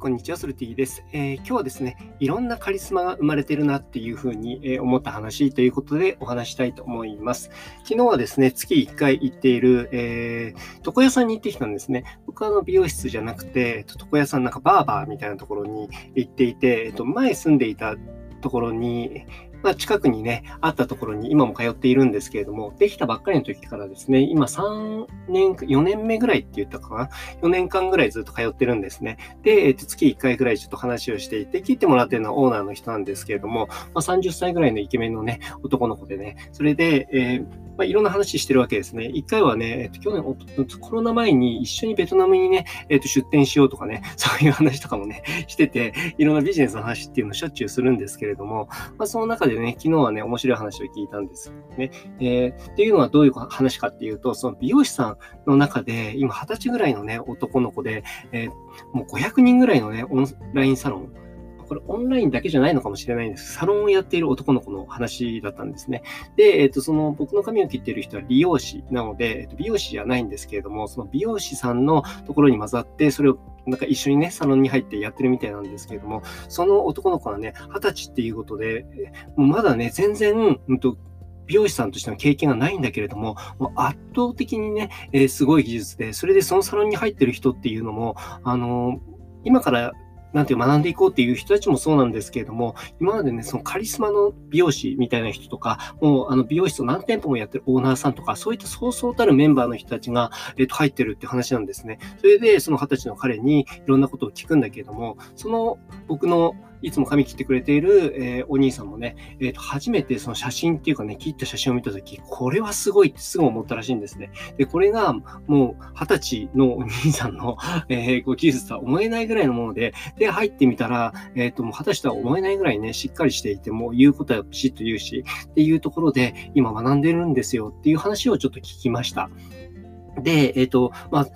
こんにちは、ソルティです、えー、今日はですね、いろんなカリスマが生まれてるなっていうふうに、え思った話ということでお話したいと思います。昨日はですね、月1回行っている、えー、床屋さんに行ってきたんですね。僕はあの美容室じゃなくて、床屋さんなんかバーバーみたいなところに行っていて、えっと、前住んでいたところに、まあ、近くにね、あったところに今も通っているんですけれども、できたばっかりの時からですね、今3年、4年目ぐらいって言ったかな ?4 年間ぐらいずっと通ってるんですね。で、えっと、月1回ぐらいちょっと話をしていて、切ってもらってるのはオーナーの人なんですけれども、まあ、30歳ぐらいのイケメンのね、男の子でね、それで、えーまあ、いろんな話してるわけですね。一回はね、えっと、去年、コロナ前に一緒にベトナムにね、えっと、出店しようとかね、そういう話とかもね、してて、いろんなビジネスの話っていうのをしょっちゅうするんですけれども、まあ、その中でね、昨日はね、面白い話を聞いたんですね。えー、っていうのはどういう話かっていうと、その美容師さんの中で、今20歳ぐらいのね、男の子で、えー、もう500人ぐらいのね、オンラインサロン、これオンラインだけじゃないのかもしれないんですサロンをやっている男の子の話だったんですね。で、えっ、と、その僕の髪を切っている人は理容師なので、えっ、と、美容師じゃないんですけれども、その美容師さんのところに混ざって、それをなんか一緒にね、サロンに入ってやってるみたいなんですけれども、その男の子はね、二十歳っていうことで、もうまだね、全然、うんと、美容師さんとしての経験がないんだけれども、もう圧倒的にね、えー、すごい技術で、それでそのサロンに入ってる人っていうのも、あのー、今からなんていう学んでいこうっていう人たちもそうなんですけれども、今までね、そのカリスマの美容師みたいな人とか、もうあの美容室を何店舗もやってるオーナーさんとか、そういったそうそうたるメンバーの人たちが、えっ、と、入ってるって話なんですね。それで、その二十歳の彼にいろんなことを聞くんだけれども、その僕のいつも髪切ってくれている、えー、お兄さんもね、え、ー、と、初めてその写真っていうかね、切った写真を見たとき、これはすごいってすぐ思ったらしいんですね。で、これがもう二十歳のお兄さんの、えー、ご技術とは思えないぐらいのもので、で、入ってみたら、えっ、ー、と、もう二十歳とは思えないぐらいね、しっかりしていて、もう言うことはピシッと言うし、っていうところで、今学んでるんですよっていう話をちょっと聞きました。で、えっ、ー、と、まあ、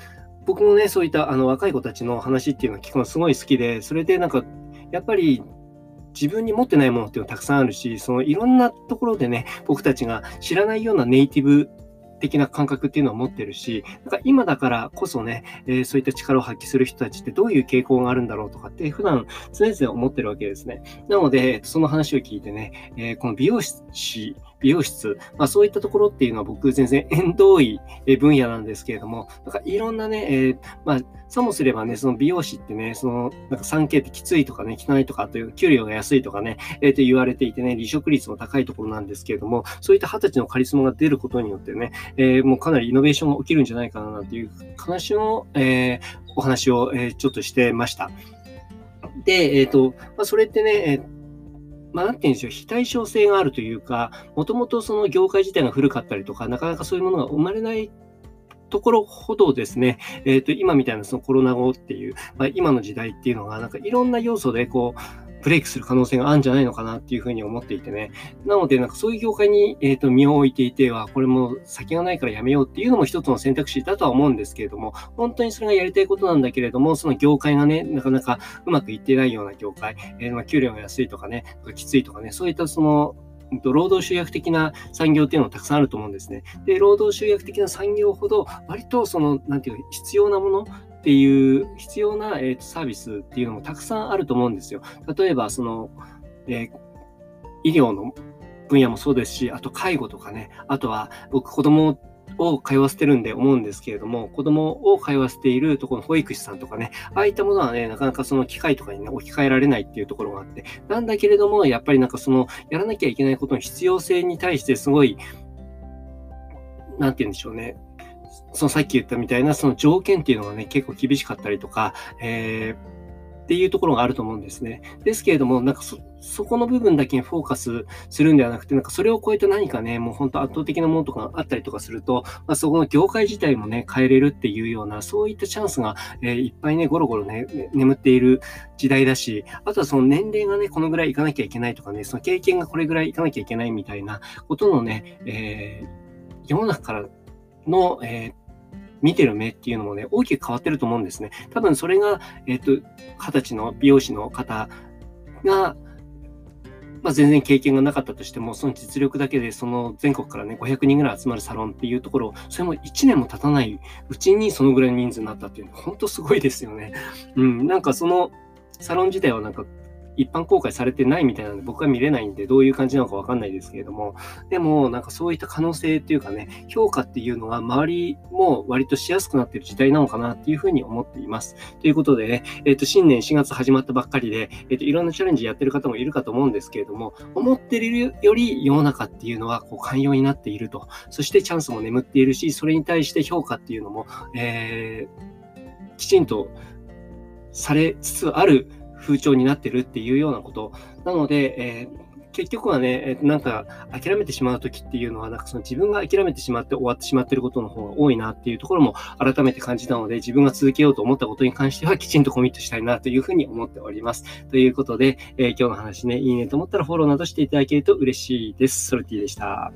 僕もね、そういったあの若い子たちの話っていうのを聞くのすごい好きで、それでなんかやっぱり自分に持ってないものっていうのはたくさんあるし、そのいろんなところでね、僕たちが知らないようなネイティブ的な感覚っていうのを持ってるし、なんか今だからこそね、えー、そういった力を発揮する人たちってどういう傾向があるんだろうとかって普段常々思ってるわけですね。なので、その話を聞いてね、えー、この美容師美容室、まあ、そういったところっていうのは僕全然縁遠い分野なんですけれども、なんかいろんなね、えー、まあ、さもすればね、その美容師ってね、その、なんか 3K ってきついとかね、汚いとかという、給料が安いとかね、えー、と言われていてね、離職率も高いところなんですけれども、そういった二十歳のカリスマが出ることによってね、えー、もうかなりイノベーションが起きるんじゃないかなっていう話の、えー、お話を、えー、ちょっとしてました。で、えっ、ー、と、まあ、それってね、えーまあ、なんて言うんでしょう、非対称性があるというか、もともとその業界自体が古かったりとか、なかなかそういうものが生まれないところほどですね、えっ、ー、と、今みたいなそのコロナ後っていう、まあ、今の時代っていうのが、なんかいろんな要素でこう、ブレイクする可能性があるんじゃないのかなっていうふうに思っていてね。なので、なんかそういう業界に、えーと、身を置いていては、これも先がないからやめようっていうのも一つの選択肢だとは思うんですけれども、本当にそれがやりたいことなんだけれども、その業界がね、なかなかうまくいってないような業界、えー、ま給料が安いとかね、きついとかね、そういったその労働集約的な産業っていうのもたくさんあると思うんですね。で、労働集約的な産業ほど、割とその、なんていうか、必要なものっていう必要な、えー、サービスっていうのもたくさんあると思うんですよ。例えば、その、えー、医療の分野もそうですし、あと介護とかね、あとは僕子供を通わせてるんで思うんですけれども、子供を通わせているところの保育士さんとかね、ああいったものはね、なかなかその機械とかにね、置き換えられないっていうところがあって、なんだけれども、やっぱりなんかその、やらなきゃいけないことの必要性に対してすごい、なんて言うんでしょうね、そのさっき言ったみたいなその条件っていうのがね、結構厳しかったりとか、えーっていうところがあると思うんですね。ですけれども、なんかそ、そこの部分だけにフォーカスするんではなくて、なんかそれを超えて何かね、もう本当圧倒的なものとかあったりとかすると、まあ、そこの業界自体もね、変えれるっていうような、そういったチャンスが、えー、いっぱいね、ゴロゴロね、眠っている時代だし、あとはその年齢がね、このぐらいいかなきゃいけないとかね、その経験がこれぐらいいかなきゃいけないみたいなことのね、えー、世の中からの、えー見てる目っていうのもね、大きく変わってると思うんですね。多分それが、えっ、ー、と、二十歳の美容師の方が、まあ、全然経験がなかったとしても、その実力だけで、その全国からね、500人ぐらい集まるサロンっていうところ、それも1年も経たないうちにそのぐらいの人数になったっていうのは、本当すごいですよね。うん、なんかその、サロン自体はなんか一般公開されてないみたいなので、僕は見れないんで、どういう感じなのかわかんないですけれども、でも、なんかそういった可能性っていうかね、評価っていうのが周りも割としやすくなってる時代なのかなっていうふうに思っています。ということでね、えっ、ー、と、新年4月始まったばっかりで、えっ、ー、と、いろんなチャレンジやってる方もいるかと思うんですけれども、思ってるより世の中っていうのは、こう、寛容になっていると。そしてチャンスも眠っているし、それに対して評価っていうのも、えー、きちんとされつつある風潮になってるっていうようなこと。なので、えー結局はね、なんか諦めてしまう時っていうのは、なんかその自分が諦めてしまって終わってしまってることの方が多いなっていうところも改めて感じたので、自分が続けようと思ったことに関してはきちんとコミットしたいなというふうに思っております。ということで、えー、今日の話ね、いいねと思ったらフォローなどしていただけると嬉しいです。ソルティでした。